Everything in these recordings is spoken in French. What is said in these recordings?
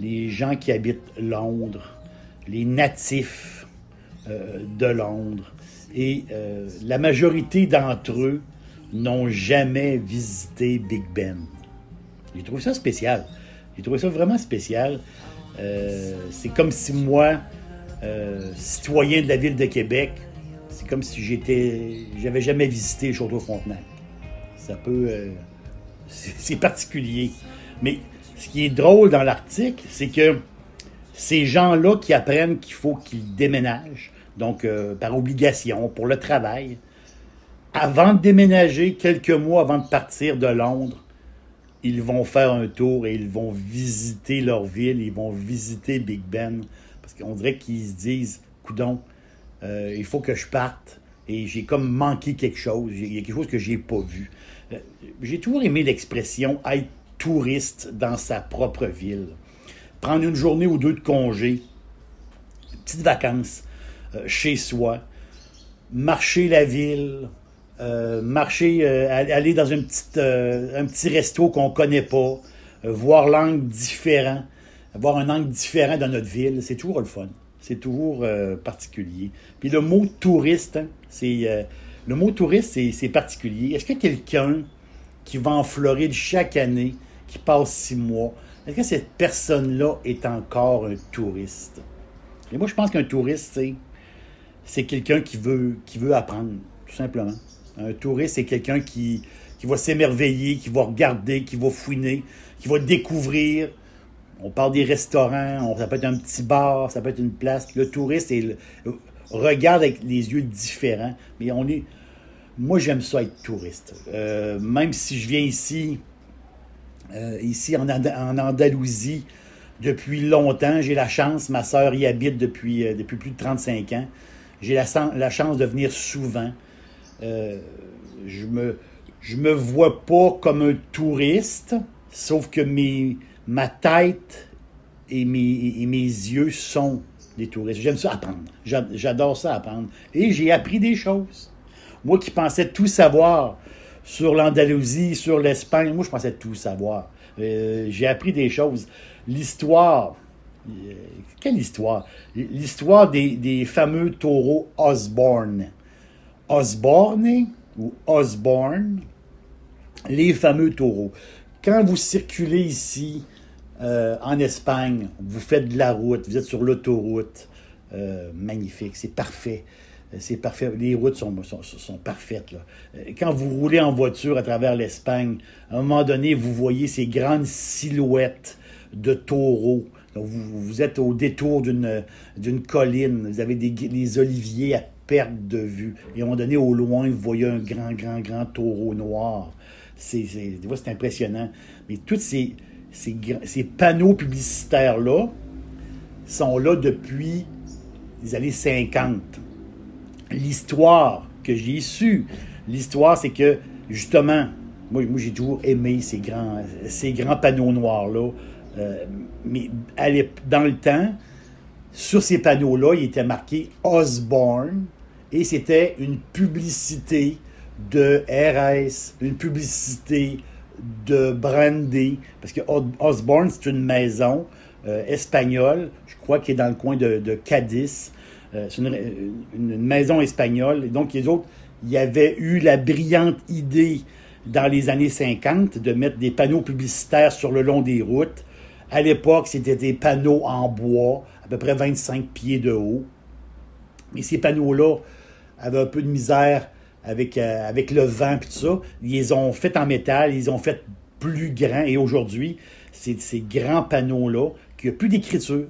les gens qui habitent Londres, les natifs euh, de Londres. Et la majorité d'entre eux n'ont jamais visité Big Ben. J'ai trouvé ça spécial. J'ai trouvé ça vraiment spécial. c'est comme si moi, citoyen de la ville de Québec, c'est comme si j'étais, j'avais jamais visité Château-Frontenac. Ça peut, euh, c'est particulier. Mais ce qui est drôle dans l'article, c'est que ces gens-là qui apprennent qu'il faut qu'ils déménagent, donc euh, par obligation, pour le travail, avant de déménager, quelques mois avant de partir de Londres, ils vont faire un tour et ils vont visiter leur ville, ils vont visiter Big Ben, parce qu'on dirait qu'ils se disent, coudon, euh, il faut que je parte et j'ai comme manqué quelque chose. Il y a quelque chose que j'ai pas vu. Euh, j'ai toujours aimé l'expression être touriste dans sa propre ville. Prendre une journée ou deux de congé, petites vacances euh, chez soi, marcher la ville, marcher, aller dans un petit resto qu'on connaît pas, voir l'angle différent, voir un angle différent dans notre ville, c'est toujours le fun. C'est toujours euh, particulier. Puis le mot touriste, hein, c'est euh, le mot touriste, c'est particulier. Est-ce que quelqu'un qui va en Floride chaque année, qui passe six mois, est-ce que cette personne-là est encore un touriste? Et moi, je pense qu'un touriste, c'est quelqu'un qui veut, apprendre, tout simplement. Un touriste, c'est quelqu'un qui, qui va s'émerveiller, qui va regarder, qui va fouiner, qui va découvrir, on parle des restaurants, ça peut être un petit bar, ça peut être une place. Le touriste regarde avec les yeux différents, mais on est. Moi, j'aime ça être touriste. Euh, même si je viens ici, euh, ici en, Andalousie, depuis longtemps, j'ai la chance, ma sœur y habite depuis, euh, depuis plus de 35 ans. J'ai la, chance de venir souvent. je me je me vois pas comme un touriste, sauf que mes, ma tête et mes, mes yeux sont des touristes. J'aime ça apprendre. J'adore ça apprendre. Et j'ai appris des choses. Moi qui pensais tout savoir sur l'Andalousie, sur l'Espagne, moi je pensais tout savoir. Euh, j'ai appris des choses. L'histoire, euh, quelle histoire? L'histoire des, fameux taureaux Osborne. Osborne ou Osborne, les fameux taureaux. Quand vous circulez ici euh, en Espagne, vous faites de la route, vous êtes sur l'autoroute, magnifique, c'est parfait. C'est parfait. Les routes sont, sont, parfaites. Quand vous roulez en voiture à travers l'Espagne, à un moment donné, vous voyez ces grandes silhouettes de taureaux. vous, vous, êtes au détour d'une colline, vous avez des, oliviers à perte de vue. Et à un moment donné, au loin, vous voyez un grand, grand, grand taureau noir. C'est impressionnant. Mais toutes ces, ces, panneaux publicitaires-là sont là depuis les années 50. L'histoire que j'ai su, l'histoire, c'est que, justement, moi, j'ai toujours aimé ces grands, panneaux noirs-là. Euh, mais dans le temps, sur ces panneaux-là, il était marqué Osborne et c'était une publicité de RS, une publicité de brandy, parce que Osborne, c'est une maison euh, espagnole, je crois qui est dans le coin de, Cadiz. Euh, c'est une, maison espagnole. Et donc, les autres, il y avait eu la brillante idée dans les années 50 de mettre des panneaux publicitaires sur le long des routes. À l'époque, c'était des panneaux en bois, à peu près 25 pieds de haut. Mais ces panneaux-là avaient un peu de misère avec, euh, avec le vent et tout ça. Ils les ont fait en métal, ils ont fait plus grands. Et aujourd'hui, c'est ces grands panneaux-là, qui a plus d'écriture.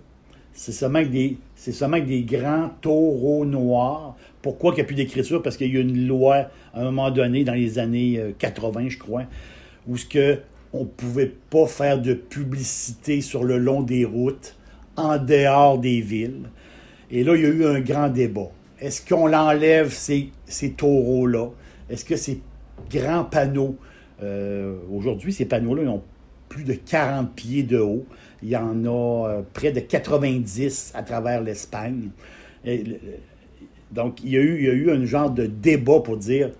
C'est seulement, des, seulement avec des grands taureaux noirs. Pourquoi il n'y a plus d'écriture? Parce qu'il y a eu une loi, à un moment donné, dans les années 80, euh, je crois, où on ne pouvait pas faire de publicité sur le long des routes, en dehors des villes. Et là, il y a eu un grand débat. Est-ce qu'on l'enlève, ces, ces taureaux-là? Est-ce que ces grands panneaux, euh, aujourd'hui, ces panneaux-là, ils ont plus de 40 pieds de haut? Il y en a euh, près de 90 à travers l'Espagne. Donc, il y, a eu, il y a eu un genre de débat pour dire,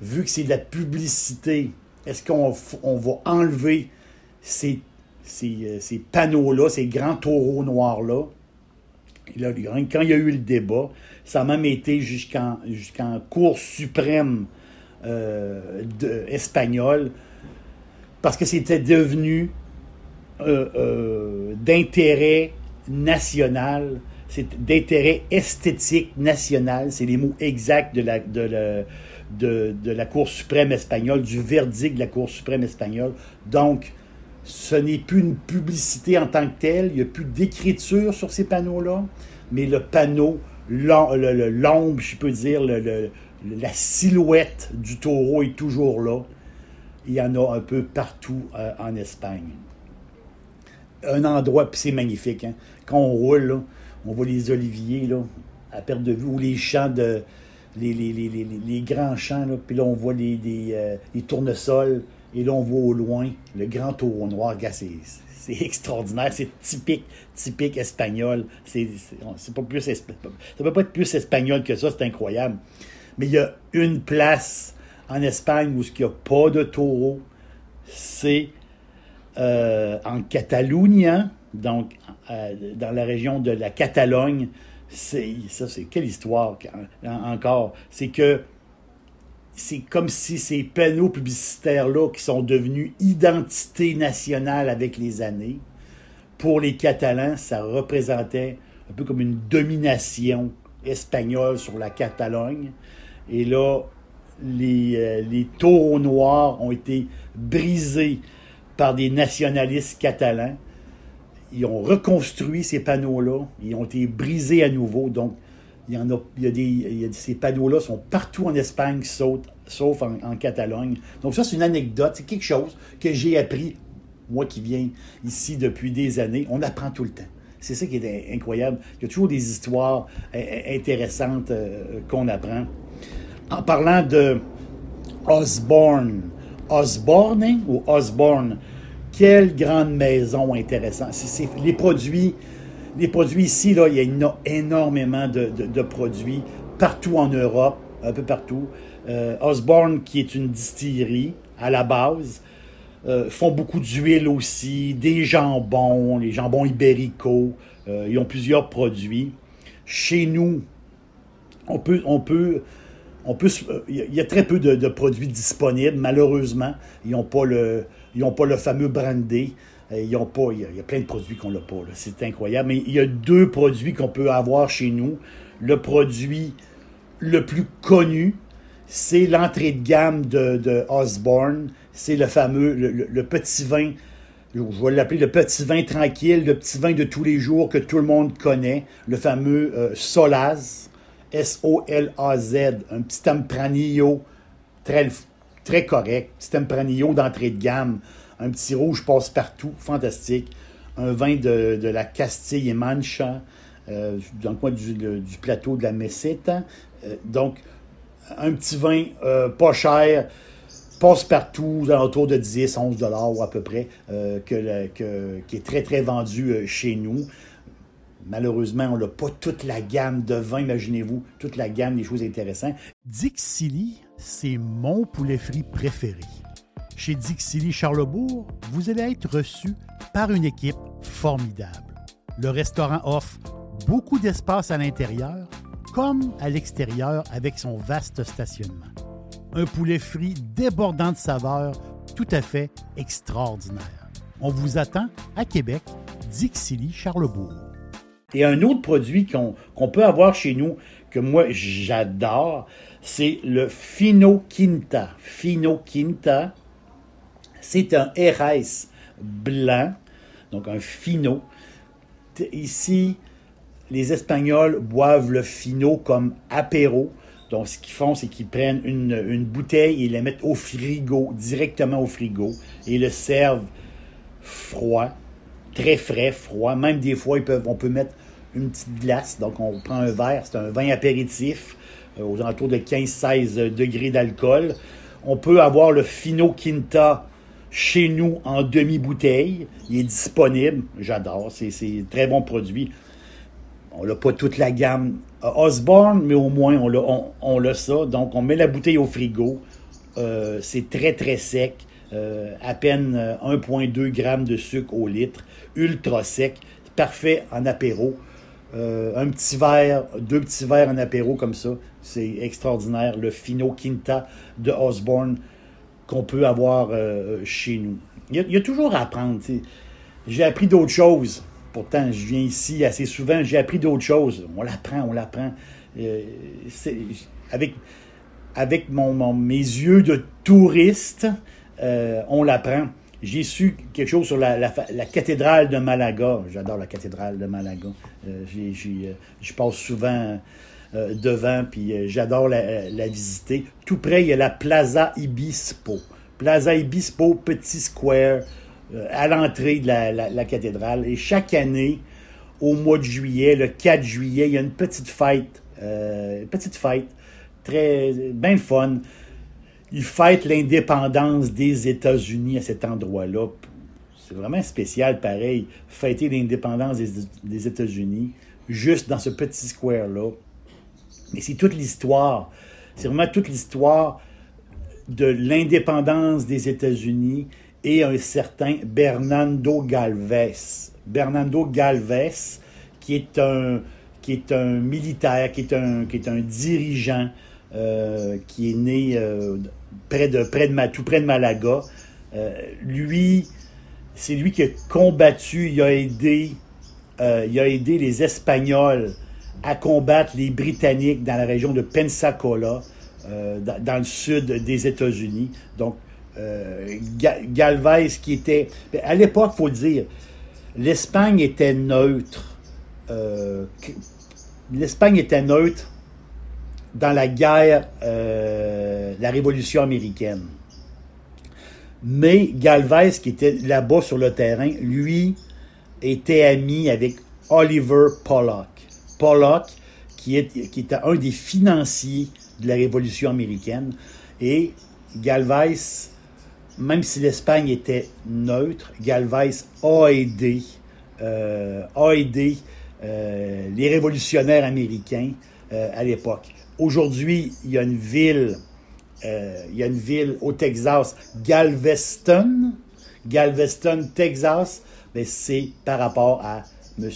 vu que c'est de la publicité, est-ce qu'on on va enlever ces, ces, ces panneaux-là, ces grands taureaux noirs-là? quand il y a eu le débat, ça a même été jusqu'en jusqu'en Cour suprême euh, espagnole, parce que c'était devenu euh, euh, d'intérêt national, c'est d'intérêt esthétique national, c'est les mots exacts de la, de, de, de la Cour suprême espagnole, du verdict de la Cour suprême espagnole. Donc, ce n'est plus une publicité en tant que telle, il n'y a plus d'écriture sur ces panneaux-là, mais le panneau, l'ombre, je peux dire, la silhouette du taureau est toujours là. Il y en a un peu partout euh, en Espagne. Un endroit, puis c'est magnifique. Hein. Quand on roule, on voit les oliviers là, à perte de vue, ou les champs de. Les, grands champs, puis là, on voit les, euh, les tournesols et là, on voit au loin le grand taureau noir. c'est extraordinaire, c'est typique, typique espagnol. C'est pas plus, ça peut pas être plus espagnol que ça, c'est incroyable. Mais il y a une place en Espagne où il n'y a pas de taureau, c'est euh, en Catalogne, donc euh, dans la région de la Catalogne. Ça, c'est quelle histoire encore. C'est que c'est comme si ces panneaux publicitaires-là, qui sont devenus identité nationale avec les années, pour les Catalans, ça représentait un peu comme une domination espagnole sur la Catalogne. Et là, les, euh, les taureaux noirs ont été brisés par des nationalistes catalans. Ils ont reconstruit ces panneaux-là. Ils ont été brisés à nouveau. Donc, il y en a, il y a des, ces panneaux-là sont partout en Espagne, sauf, en, Catalogne. Donc ça, c'est une anecdote, c'est quelque chose que j'ai appris, moi qui viens ici depuis des années. On apprend tout le temps. C'est ça qui est incroyable. Il y a toujours des histoires intéressantes euh, qu'on apprend. En parlant de Osborne, Osborne ou Osborne, quelle grande maison intéressante. Les produits les produits ici, là, il y a énormément de, produits partout en Europe, un peu partout. Euh, Osborne, qui est une distillerie à la base, euh, font beaucoup d'huile aussi, des jambons, les jambons ibéricaux. Euh, ils ont plusieurs produits. Chez nous, on peut, on peut, on peut, il y a très peu de, produits disponibles, malheureusement. Ils n'ont pas le, ils n'ont pas le fameux brandé. Euh, ils ont pas, il y, a, plein de produits qu'on n'a pas. C'est incroyable. Mais il y a deux produits qu'on peut avoir chez nous. Le produit le plus connu, c'est l'entrée de gamme de, Osborne. C'est le fameux, le, petit vin, je vais l'appeler le petit vin tranquille, le petit vin de tous les jours que tout le monde connaît, le fameux euh, Solaz, S-O-L-A-Z, un petit tempranillo très, très correct, petit tempranillo d'entrée de gamme un petit rouge passe-partout, fantastique. Un vin de, la Castille et Mancha, euh, dans le coin du, plateau de la Meseta. Euh, donc, un petit vin euh, pas cher, passe-partout, autour de 10, 11 dollars à peu près, que, qui est très, très vendu chez nous. Malheureusement, on n'a pas toute la gamme de vins, imaginez-vous, toute la gamme des choses intéressantes. Dixili, c'est mon poulet frit préféré. Chez Dixili Charlebourg, vous allez être reçu par une équipe formidable. Le restaurant offre beaucoup d'espace à l'intérieur comme à l'extérieur avec son vaste stationnement. Un poulet frit débordant de saveurs, tout à fait extraordinaire. On vous attend à Québec, Dixilly, Charlebourg. Et un autre produit qu'on peut avoir chez nous, que moi j'adore, c'est le Fino Quinta. Fino Quinta, c'est un RS blanc, donc un Fino. Ici, les Espagnols boivent le Fino comme apéro. Donc, ce qu'ils font, c'est qu'ils prennent une, bouteille et la mettent au frigo, directement au frigo, et le servent froid, très frais, froid. Même des fois, on peut mettre une petite glace. Donc, on prend un verre, c'est un vin apéritif euh, aux alentours de 15-16 degrés d'alcool. On peut avoir le Fino Quinta chez nous en demi-bouteille. Il est disponible. J'adore. C'est un très bon produit. On n'a pas toute la gamme Osborne, mais au moins on l'a ça. Donc, on met la bouteille au frigo. Euh, c'est très, très sec. Euh, à peine 1,2 euh, g de sucre au litre. Ultra sec. Parfait en apéro. un petit verre, deux petits verres en apéro comme ça. C'est extraordinaire. Le Fino Quinta de Osborne qu'on peut avoir chez nous. Il y, a, toujours à apprendre. J'ai appris d'autres choses. Pourtant, je viens ici assez souvent, j'ai appris d'autres choses. On l'apprend, on l'apprend. Euh, avec avec mon, mes yeux de touriste, euh, on l'apprend. J'ai su quelque chose sur la, cathédrale de Malaga. J'adore la cathédrale de Malaga. Euh, je passe souvent devant, puis j'adore la, visiter. Tout près, il y a la Plaza Ibispo. Plaza Ibispo, petit square, euh, à l'entrée de la, cathédrale. Et chaque année, au mois de juillet, le 4 juillet, il y a une petite fête, euh, petite fête, très bien fun. Ils fêtent l'indépendance des États-Unis à cet endroit-là. C'est vraiment spécial, pareil, fêter l'indépendance des, États-Unis, juste dans ce petit square-là. Mais c'est toute l'histoire. C'est vraiment toute l'histoire de l'indépendance des États-Unis et un certain Bernardo Galvez. Bernardo Galvez, qui est un, qui est un militaire, qui est un, qui est un dirigeant, euh, qui est né euh, près de, près de, tout près de Malaga. Euh, lui, c'est lui qui a combattu, il a aidé, il a aidé les Espagnols à combattre les Britanniques dans la région de Pensacola, dans, dans, le sud des États-Unis. Donc, euh, Galvez qui était... Ben, à l'époque, il faut le dire, l'Espagne était neutre. Euh, L'Espagne était neutre dans la guerre, euh, la Révolution américaine. Mais Galvez, qui était là-bas sur le terrain, lui, était ami avec Oliver Pollock. Pollock, qui, est, qui était un des financiers de la Révolution américaine. Et Galvez même si l'Espagne était neutre, Galvez a aidé, euh, a aidé euh, les révolutionnaires américains euh, à l'époque. Aujourd'hui, il y a une ville, il y a une ville au Texas, Galveston, Galveston, Texas, mais c'est par rapport à M.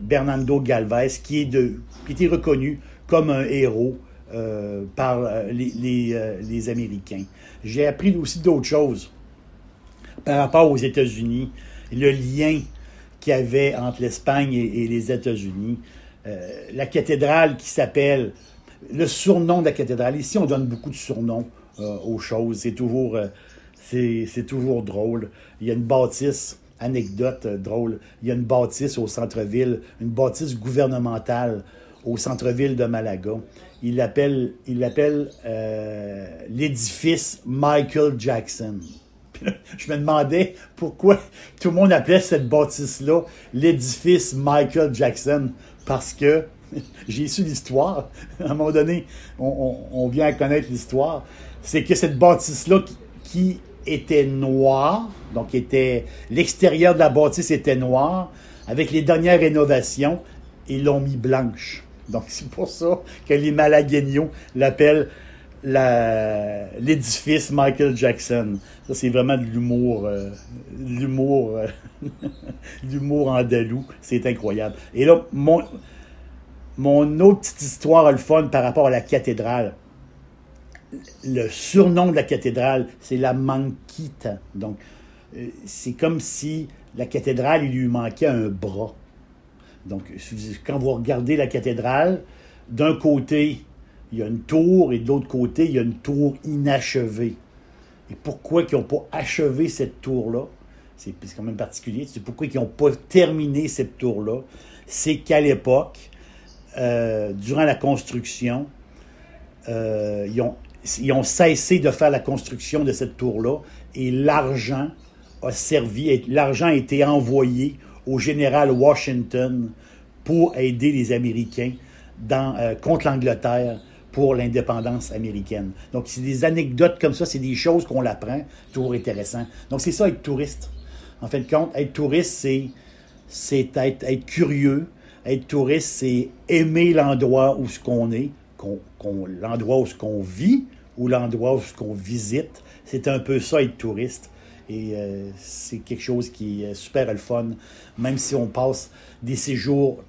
Bernardo Galvez, qui, est était reconnu comme un héros par les, les Américains j'ai appris aussi d'autres choses par rapport aux États-Unis, le lien qu'il y avait entre l'Espagne et, les États-Unis. Euh, la cathédrale qui s'appelle, le surnom de la cathédrale, ici on donne beaucoup de surnoms euh, aux choses, c'est toujours, euh, c'est, toujours drôle. Il y a une bâtisse, anecdote drôle, il y a une bâtisse au centre-ville, une bâtisse gouvernementale au centre-ville de Malaga il l'appelle l'édifice Michael Jackson. je me demandais pourquoi tout le monde appelait cette bâtisse-là l'édifice Michael Jackson. Parce que j'ai su l'histoire. À un moment donné, on, vient à connaître l'histoire. C'est que cette bâtisse-là qui, était noire, donc était l'extérieur de la bâtisse était noir, avec les dernières rénovations, ils l'ont mis blanche. Donc, c'est pour ça que les Malagueños l'appellent l'édifice Michael Jackson. Ça, c'est vraiment de l'humour, euh, l'humour, euh, l'humour andalou. C'est incroyable. Et là, mon, mon autre petite histoire, le fun, par rapport à la cathédrale. Le surnom de la cathédrale, c'est la Manquita. Donc, euh, c'est comme si la cathédrale, il lui manquait un bras. Donc, quand vous regardez la cathédrale, d'un côté, il y a une tour et de l'autre côté, il y a une tour inachevée. Et pourquoi ils n'ont pas achevé cette tour-là? C'est quand même particulier. C'est pourquoi ils n'ont pas terminé cette tour-là. C'est qu'à l'époque, euh, durant la construction, euh, ils, ont, cessé de faire la construction de cette tour-là et l'argent a servi, l'argent a été envoyé au général Washington pour aider les Américains dans, euh, contre l'Angleterre pour l'indépendance américaine. Donc, c'est des anecdotes comme ça, c'est des choses qu'on apprend, toujours intéressant. Donc, c'est ça, être touriste. En fin de compte, être touriste, c'est, c'est être, être curieux. Être touriste, c'est aimer l'endroit où ce qu'on est, qu'on, l'endroit où ce qu'on vit, ou l'endroit où ce qu'on visite. C'est un peu ça, être touriste. Et euh, c'est quelque chose qui est super le fun, même si on passe des séjours,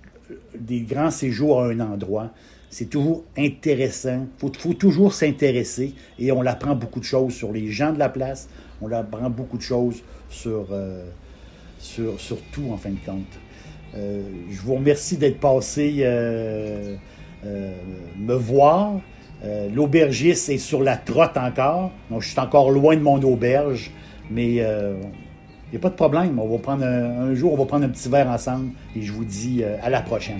des grands séjours à un endroit. C'est toujours intéressant. Il faut, toujours s'intéresser et on apprend beaucoup de choses sur les gens de la place. On apprend beaucoup de choses sur, euh, sur, tout, en fin de compte. Euh, je vous remercie d'être passé me voir. L'aubergiste est sur la trotte encore. Donc, je suis encore loin de mon auberge. Mais il euh, n'y a pas de problème. On va prendre un, jour, on va prendre un petit verre ensemble et je vous dis euh, à la prochaine.